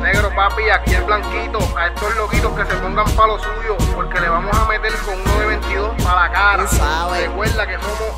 Negro papi, aquí el blanquito, a estos loquitos que se pongan para lo suyo, porque le vamos a meter con uno de 22 para la cara. Recuerda que somos